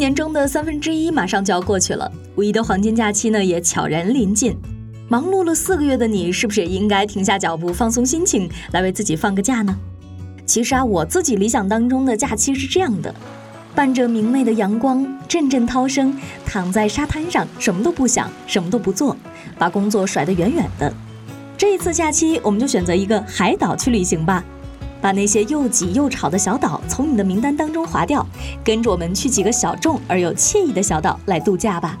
年中的三分之一马上就要过去了，五一的黄金假期呢也悄然临近。忙碌了四个月的你，是不是也应该停下脚步，放松心情，来为自己放个假呢？其实啊，我自己理想当中的假期是这样的：伴着明媚的阳光，阵阵涛声，躺在沙滩上，什么都不想，什么都不做，把工作甩得远远的。这一次假期，我们就选择一个海岛去旅行吧。把那些又挤又吵的小岛从你的名单当中划掉，跟着我们去几个小众而又惬意的小岛来度假吧。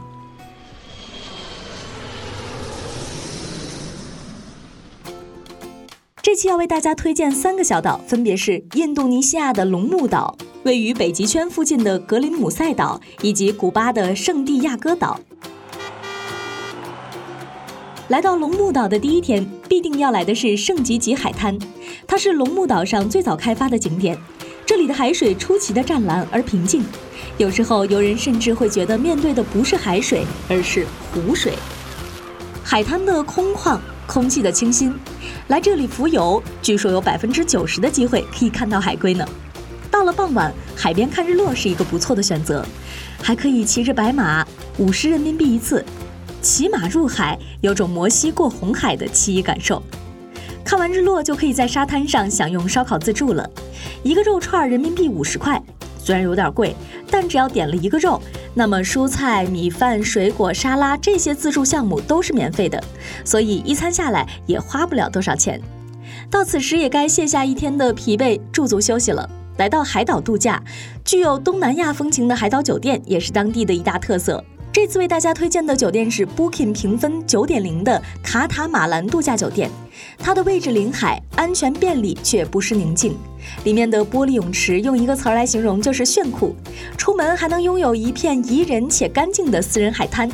这期要为大家推荐三个小岛，分别是印度尼西亚的龙目岛、位于北极圈附近的格林姆塞岛以及古巴的圣地亚哥岛。来到龙目岛的第一天，必定要来的是圣吉吉海滩，它是龙目岛上最早开发的景点。这里的海水出奇的湛蓝而平静，有时候游人甚至会觉得面对的不是海水，而是湖水。海滩的空旷，空气的清新，来这里浮游，据说有百分之九十的机会可以看到海龟呢。到了傍晚，海边看日落是一个不错的选择，还可以骑着白马，五十人民币一次。骑马入海，有种摩西过红海的奇异感受。看完日落，就可以在沙滩上享用烧烤自助了。一个肉串人民币五十块，虽然有点贵，但只要点了一个肉，那么蔬菜、米饭、水果、沙拉这些自助项目都是免费的，所以一餐下来也花不了多少钱。到此时也该卸下一天的疲惫，驻足休息了。来到海岛度假，具有东南亚风情的海岛酒店也是当地的一大特色。这次为大家推荐的酒店是 Booking 评分九点零的卡塔马兰度假酒店，它的位置临海，安全便利却不失宁静。里面的玻璃泳池用一个词儿来形容就是炫酷，出门还能拥有一片宜人且干净的私人海滩。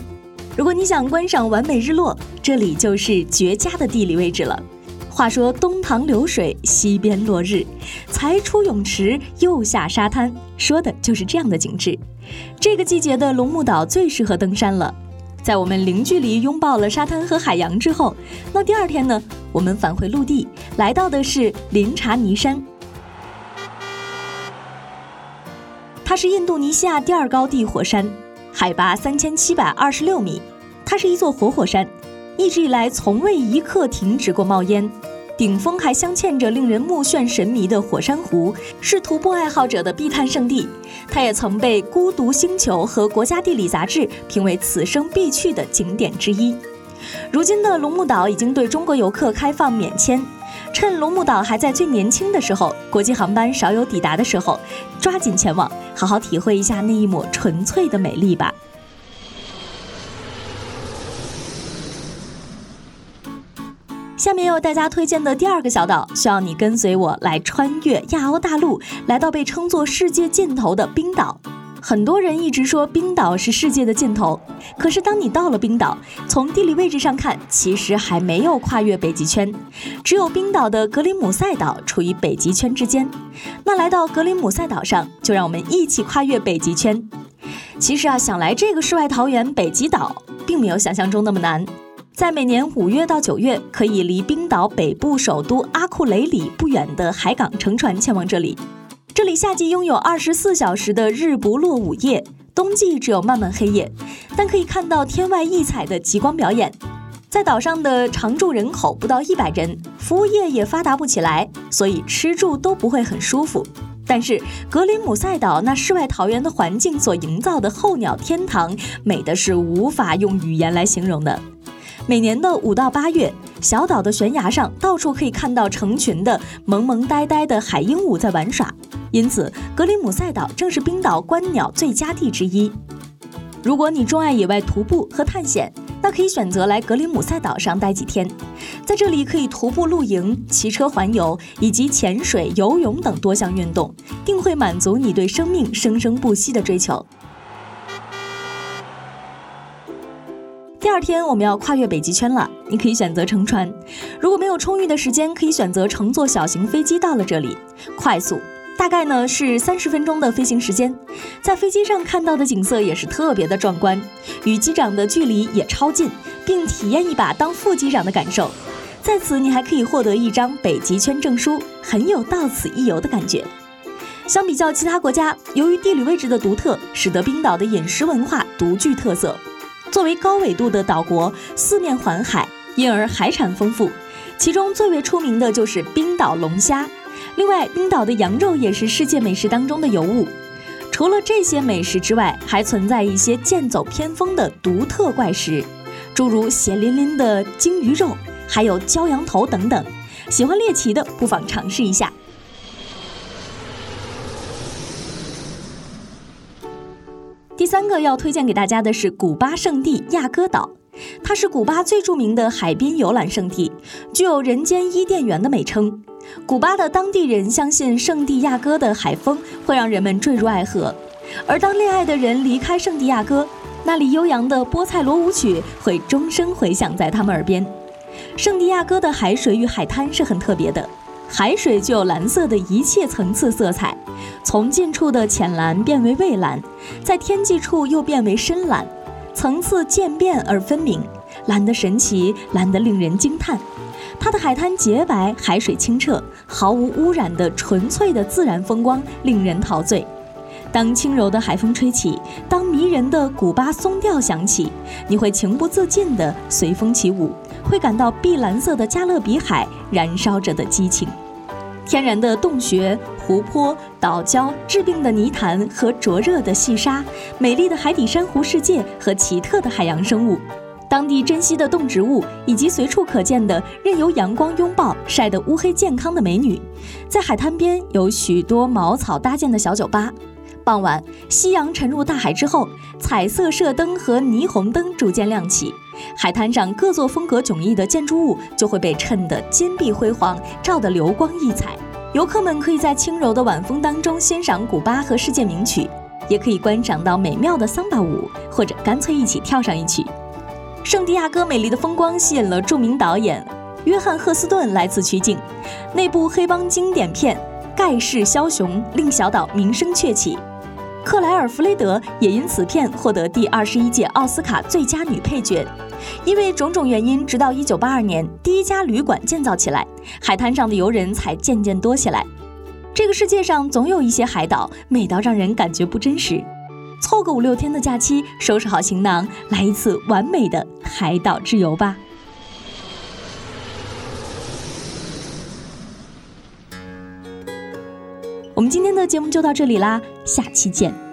如果你想观赏完美日落，这里就是绝佳的地理位置了。话说东塘流水，西边落日，才出泳池又下沙滩，说的就是这样的景致。这个季节的龙目岛最适合登山了。在我们零距离拥抱了沙滩和海洋之后，那第二天呢，我们返回陆地，来到的是林查尼山。它是印度尼西亚第二高地火山，海拔三千七百二十六米，它是一座活火山。一直以来，从未一刻停止过冒烟，顶峰还镶嵌着令人目眩神迷的火山湖，是徒步爱好者的必探圣地。它也曾被《孤独星球》和《国家地理》杂志评为此生必去的景点之一。如今的龙目岛已经对中国游客开放免签，趁龙目岛还在最年轻的时候，国际航班少有抵达的时候，抓紧前往，好好体会一下那一抹纯粹的美丽吧。下面要大家推荐的第二个小岛，需要你跟随我来穿越亚欧大陆，来到被称作世界尽头的冰岛。很多人一直说冰岛是世界的尽头，可是当你到了冰岛，从地理位置上看，其实还没有跨越北极圈，只有冰岛的格林姆塞岛处于北极圈之间。那来到格林姆塞岛上，就让我们一起跨越北极圈。其实啊，想来这个世外桃源北极岛，并没有想象中那么难。在每年五月到九月，可以离冰岛北部首都阿库雷里不远的海港乘船前往这里。这里夏季拥有二十四小时的日不落午夜，冬季只有漫漫黑夜，但可以看到天外异彩的极光表演。在岛上的常住人口不到一百人，服务业也发达不起来，所以吃住都不会很舒服。但是格林姆塞岛那世外桃源的环境所营造的候鸟天堂，美的是无法用语言来形容的。每年的五到八月，小岛的悬崖上到处可以看到成群的萌萌呆呆的海鹦鹉在玩耍，因此格林姆塞岛正是冰岛观鸟最佳地之一。如果你钟爱野外徒步和探险，那可以选择来格林姆塞岛上待几天，在这里可以徒步露营、骑车环游以及潜水、游泳等多项运动，定会满足你对生命生生不息的追求。二天我们要跨越北极圈了，你可以选择乘船。如果没有充裕的时间，可以选择乘坐小型飞机到了这里，快速，大概呢是三十分钟的飞行时间。在飞机上看到的景色也是特别的壮观，与机长的距离也超近，并体验一把当副机长的感受。在此，你还可以获得一张北极圈证书，很有到此一游的感觉。相比较其他国家，由于地理位置的独特，使得冰岛的饮食文化独具特色。作为高纬度的岛国，四面环海，因而海产丰富。其中最为出名的就是冰岛龙虾。另外，冰岛的羊肉也是世界美食当中的尤物。除了这些美食之外，还存在一些剑走偏锋的独特怪食，诸如血淋淋的鲸鱼肉，还有焦羊头等等。喜欢猎奇的，不妨尝试一下。第三个要推荐给大家的是古巴圣地亚哥岛，它是古巴最著名的海边游览胜地，具有“人间伊甸园”的美称。古巴的当地人相信圣地亚哥的海风会让人们坠入爱河，而当恋爱的人离开圣地亚哥，那里悠扬的波塞罗舞曲会终生回响在他们耳边。圣地亚哥的海水与海滩是很特别的。海水具有蓝色的一切层次色彩，从近处的浅蓝变为蔚蓝，在天际处又变为深蓝，层次渐变而分明，蓝得神奇，蓝得令人惊叹。它的海滩洁白，海水清澈，毫无污染的纯粹的自然风光令人陶醉。当轻柔的海风吹起，当迷人的古巴松调响起，你会情不自禁地随风起舞。会感到碧蓝色的加勒比海燃烧着的激情，天然的洞穴、湖泊、岛礁、致病的泥潭和灼热的细沙，美丽的海底珊瑚世界和奇特的海洋生物，当地珍稀的动植物，以及随处可见的任由阳光拥抱、晒得乌黑健康的美女，在海滩边有许多茅草搭建的小酒吧。傍晚，夕阳沉入大海之后，彩色射灯和霓虹灯逐渐亮起。海滩上各座风格迥异的建筑物就会被衬得金碧辉煌，照得流光溢彩。游客们可以在轻柔的晚风当中欣赏古巴和世界名曲，也可以观赏到美妙的桑巴舞，或者干脆一起跳上一曲。圣地亚哥美丽的风光吸引了著名导演约翰赫斯顿来此取景。那部黑帮经典片《盖世枭雄》令小岛名声鹊起。克莱尔·弗雷德也因此片获得第二十一届奥斯卡最佳女配角。因为种种原因，直到1982年，第一家旅馆建造起来，海滩上的游人才渐渐多起来。这个世界上总有一些海岛美到让人感觉不真实。凑个五六天的假期，收拾好行囊，来一次完美的海岛之游吧。今天的节目就到这里啦，下期见。